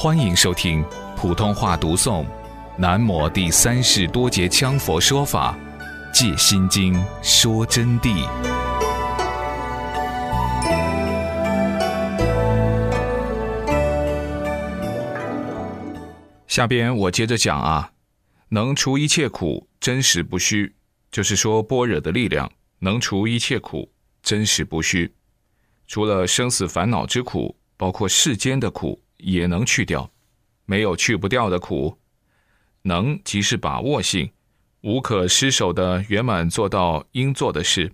欢迎收听普通话读诵《南摩第三世多杰羌佛说法·戒心经》说真谛。下边我接着讲啊，能除一切苦，真实不虚，就是说般若的力量能除一切苦，真实不虚。除了生死烦恼之苦，包括世间的苦。也能去掉，没有去不掉的苦。能即是把握性，无可失手的圆满做到应做的事。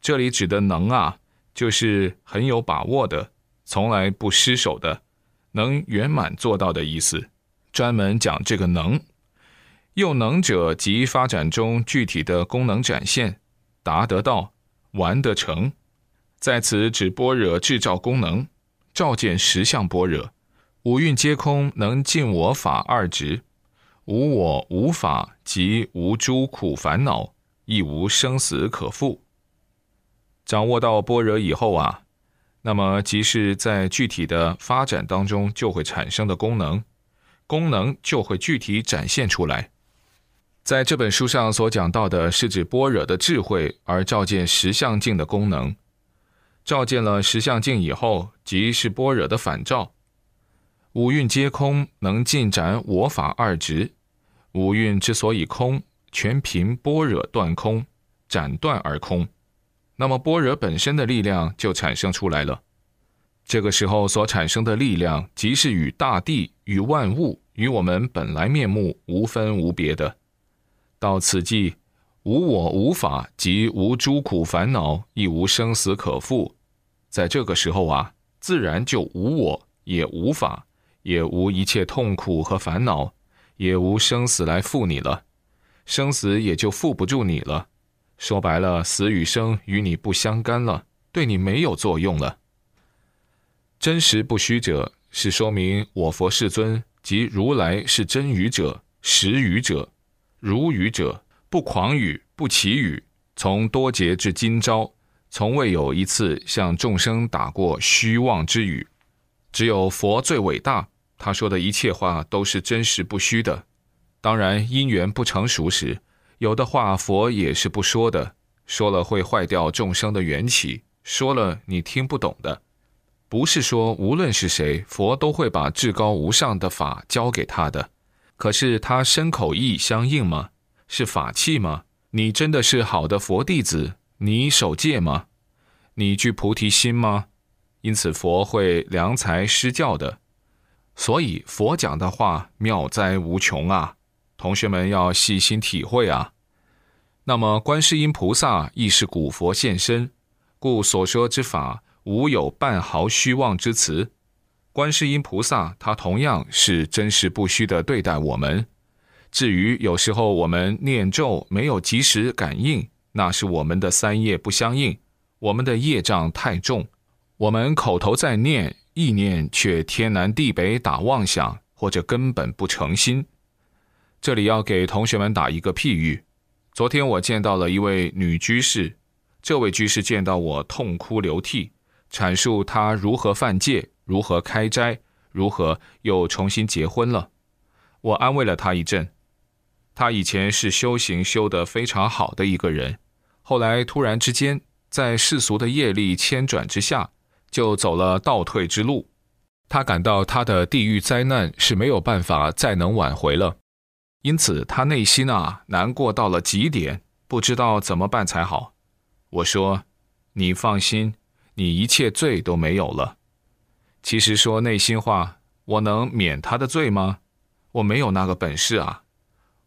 这里指的能啊，就是很有把握的，从来不失手的，能圆满做到的意思。专门讲这个能，又能者即发展中具体的功能展现，达得到，完得成。在此指般若制造功能，照见实相般若。五蕴皆空，能尽我法二执，无我无法，即无诸苦烦恼，亦无生死可复。掌握到般若以后啊，那么即是在具体的发展当中就会产生的功能，功能就会具体展现出来。在这本书上所讲到的是指般若的智慧而照见实相境的功能，照见了实相境以后，即是般若的反照。五蕴皆空，能尽展我法二执。五蕴之所以空，全凭般若断空，斩断而空。那么般若本身的力量就产生出来了。这个时候所产生的力量，即是与大地、与万物、与我们本来面目无分无别的。到此际，无我无法，即无诸苦烦恼，亦无生死可复。在这个时候啊，自然就无我，也无法。也无一切痛苦和烦恼，也无生死来负你了，生死也就负不住你了。说白了，死与生与你不相干了，对你没有作用了。真实不虚者，是说明我佛世尊即如来是真语者、实语者、如语者，不狂语、不绮语。从多劫至今朝，从未有一次向众生打过虚妄之语。只有佛最伟大，他说的一切话都是真实不虚的。当然，因缘不成熟时，有的话佛也是不说的，说了会坏掉众生的缘起，说了你听不懂的。不是说无论是谁，佛都会把至高无上的法教给他的。可是他身口意相应吗？是法器吗？你真的是好的佛弟子？你守戒吗？你具菩提心吗？因此，佛会良才施教的，所以佛讲的话妙哉无穷啊！同学们要细心体会啊。那么，观世音菩萨亦是古佛现身，故所说之法无有半毫虚妄之词。观世音菩萨他同样是真实不虚的对待我们。至于有时候我们念咒没有及时感应，那是我们的三业不相应，我们的业障太重。我们口头在念，意念却天南地北打妄想，或者根本不诚心。这里要给同学们打一个譬喻：昨天我见到了一位女居士，这位居士见到我痛哭流涕，阐述她如何犯戒，如何开斋，如何又重新结婚了。我安慰了她一阵。她以前是修行修得非常好的一个人，后来突然之间在世俗的业力牵转之下。就走了倒退之路，他感到他的地狱灾难是没有办法再能挽回了，因此他内心啊难过到了极点，不知道怎么办才好。我说：“你放心，你一切罪都没有了。”其实说内心话，我能免他的罪吗？我没有那个本事啊！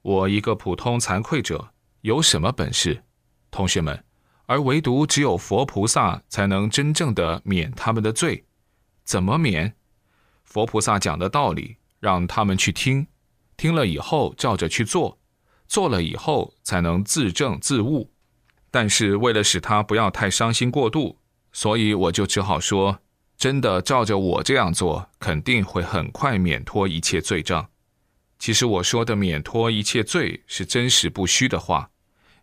我一个普通惭愧者，有什么本事？同学们。而唯独只有佛菩萨才能真正的免他们的罪，怎么免？佛菩萨讲的道理，让他们去听，听了以后照着去做，做了以后才能自证自悟。但是为了使他不要太伤心过度，所以我就只好说，真的照着我这样做，肯定会很快免脱一切罪障。其实我说的免脱一切罪是真实不虚的话，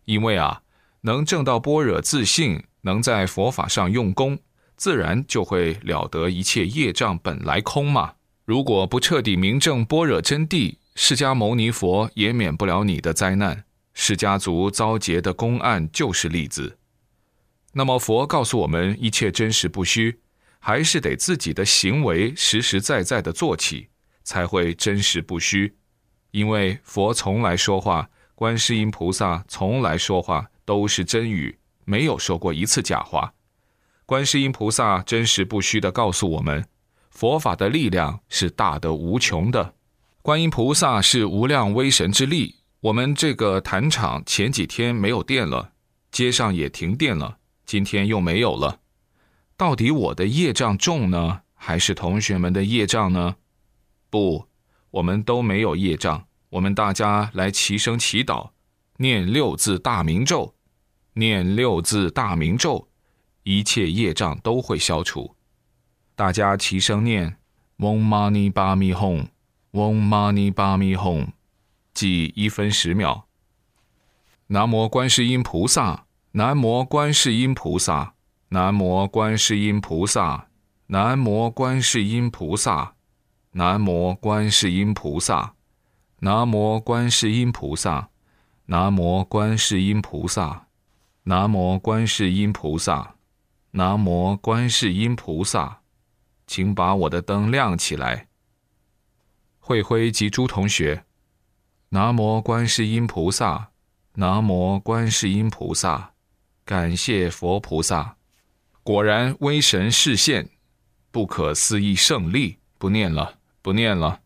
因为啊。能证到般若自信，能在佛法上用功，自然就会了得一切业障本来空嘛。如果不彻底明证般若真谛，释迦牟尼佛也免不了你的灾难。释迦族遭劫的公案就是例子。那么佛告诉我们，一切真实不虚，还是得自己的行为实实在在的做起，才会真实不虚。因为佛从来说话，观世音菩萨从来说话都是真语，没有说过一次假话。观世音菩萨真实不虚的告诉我们，佛法的力量是大得无穷的。观音菩萨是无量威神之力。我们这个坛场前几天没有电了，街上也停电了，今天又没有了。到底我的业障重呢，还是同学们的业障呢？不。我们都没有业障，我们大家来齐声祈祷，念六字大明咒，念六字大明咒，一切业障都会消除。大家齐声念嗡嘛呢叭咪吽，嗡嘛呢叭咪吽，记一分十秒。南无观世音菩萨，南无观世音菩萨，南无观世音菩萨，南无观世音菩萨。南无观世音菩萨，南无观世音菩萨，南无观世音菩萨，南无观世音菩萨，南无观世音菩萨，请把我的灯亮起来。慧辉及诸同学，南无观世音菩萨，南无观世音菩萨，感谢佛菩萨，果然威神示现，不可思议胜利，不念了。不念了，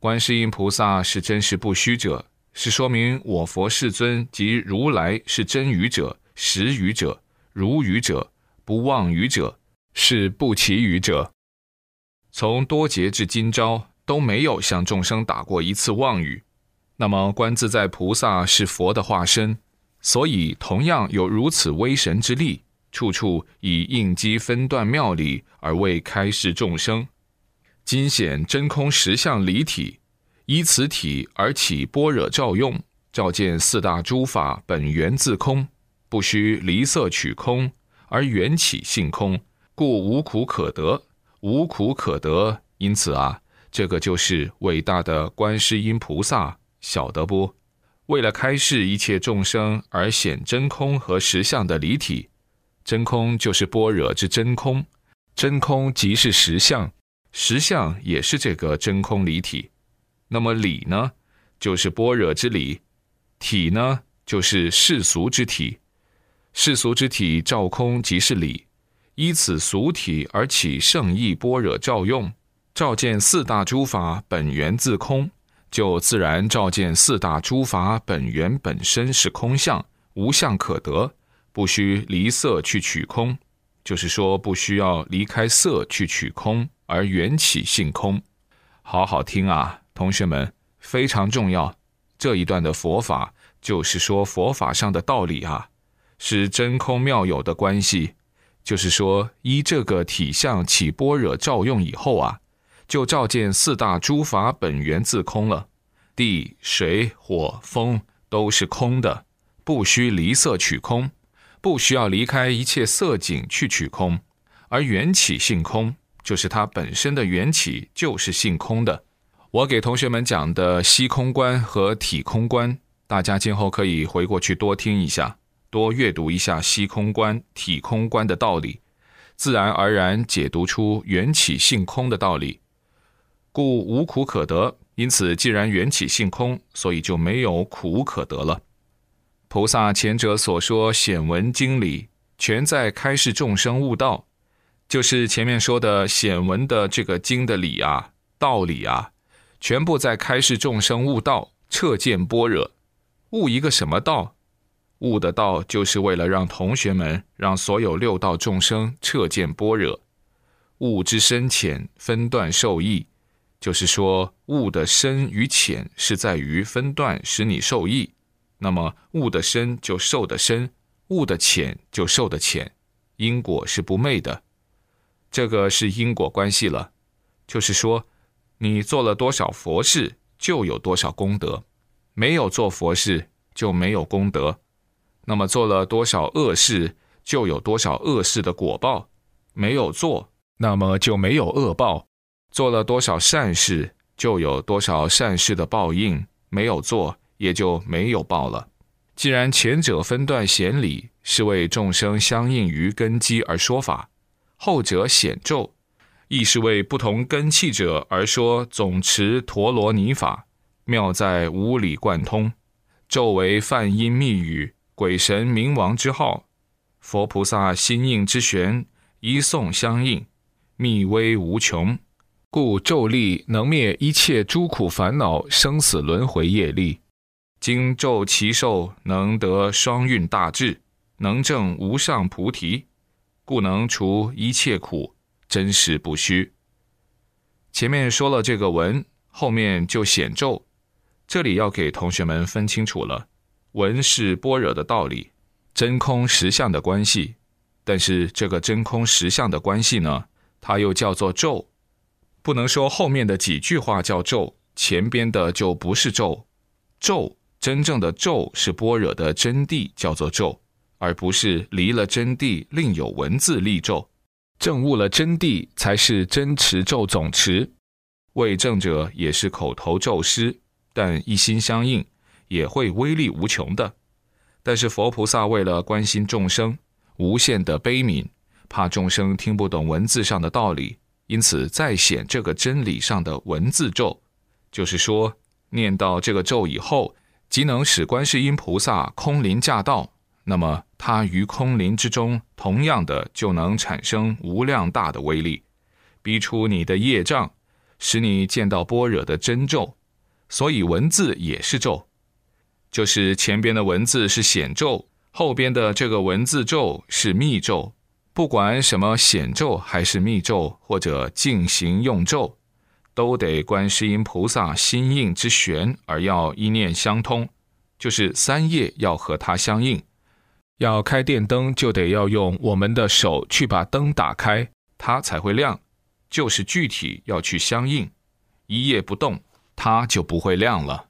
观世音菩萨是真实不虚者，是说明我佛世尊及如来是真语者、识愚者、如愚者、不妄语者，是不其语者。从多劫至今朝都没有向众生打过一次妄语。那么观自在菩萨是佛的化身，所以同样有如此威神之力，处处以应机分段妙理而为开示众生。今显真空实相离体，依此体而起般若照用，照见四大诸法本源自空，不须离色取空，而缘起性空，故无苦可得，无苦可得。因此啊，这个就是伟大的观世音菩萨，晓得不？为了开示一切众生而显真空和实相的离体，真空就是般若之真空，真空即是实相。实相也是这个真空离体，那么理呢，就是般若之理；体呢，就是世俗之体。世俗之体照空即是理，依此俗体而起圣意般若照用，照见四大诸法本源自空，就自然照见四大诸法本源本身是空相，无相可得，不需离色去取空，就是说不需要离开色去取空。而缘起性空，好好听啊，同学们，非常重要。这一段的佛法就是说佛法上的道理啊，是真空妙有的关系。就是说，依这个体相起般若照用以后啊，就照见四大诸法本源自空了。地、水、火、风都是空的，不需离色取空，不需要离开一切色景去取空，而缘起性空。就是它本身的缘起就是性空的。我给同学们讲的息空观和体空观，大家今后可以回过去多听一下，多阅读一下息空观、体空观的道理，自然而然解读出缘起性空的道理。故无苦可得，因此既然缘起性空，所以就没有苦可得了。菩萨前者所说显闻经理，全在开示众生悟道。就是前面说的显文的这个经的理啊、道理啊，全部在开示众生悟道、彻见般若。悟一个什么道？悟的道就是为了让同学们、让所有六道众生彻见般若。悟之深浅分段受益，就是说悟的深与浅是在于分段使你受益。那么悟的深就受的深，悟的浅就受的浅，因果是不昧的。这个是因果关系了，就是说，你做了多少佛事，就有多少功德；没有做佛事，就没有功德。那么做了多少恶事，就有多少恶事的果报；没有做，那么就没有恶报。做了多少善事，就有多少善事的报应；没有做，也就没有报了。既然前者分段显理，是为众生相应于根基而说法；后者显咒，亦是为不同根器者而说总持陀罗尼法。妙在无理贯通，咒为梵音密语，鬼神冥王之号，佛菩萨心应之玄，一诵相应，密微无穷，故咒力能灭一切诸苦烦恼、生死轮回业力。经咒其寿，能得双运大智，能证无上菩提，故能除一切苦，真实不虚。前面说了这个文，后面就显咒。这里要给同学们分清楚了，文是般若的道理，真空实相的关系。但是这个真空实相的关系呢，它又叫做咒，不能说后面的几句话叫咒，前边的就不是咒。咒真正的咒是般若的真谛，叫做咒，而不是离了真谛另有文字立咒。证悟了真谛，才是真持咒总持。未证者也是口头咒师。但一心相应，也会威力无穷的。但是佛菩萨为了关心众生，无限的悲悯，怕众生听不懂文字上的道理，因此再显这个真理上的文字咒。就是说，念到这个咒以后，即能使观世音菩萨空灵驾到。那么，他于空灵之中，同样的就能产生无量大的威力，逼出你的业障，使你见到般若的真咒。所以文字也是咒，就是前边的文字是显咒，后边的这个文字咒是密咒。不管什么显咒还是密咒，或者进行用咒，都得观世音菩萨心应之玄，而要一念相通，就是三业要和它相应。要开电灯，就得要用我们的手去把灯打开，它才会亮，就是具体要去相应，一夜不动。它就不会亮了。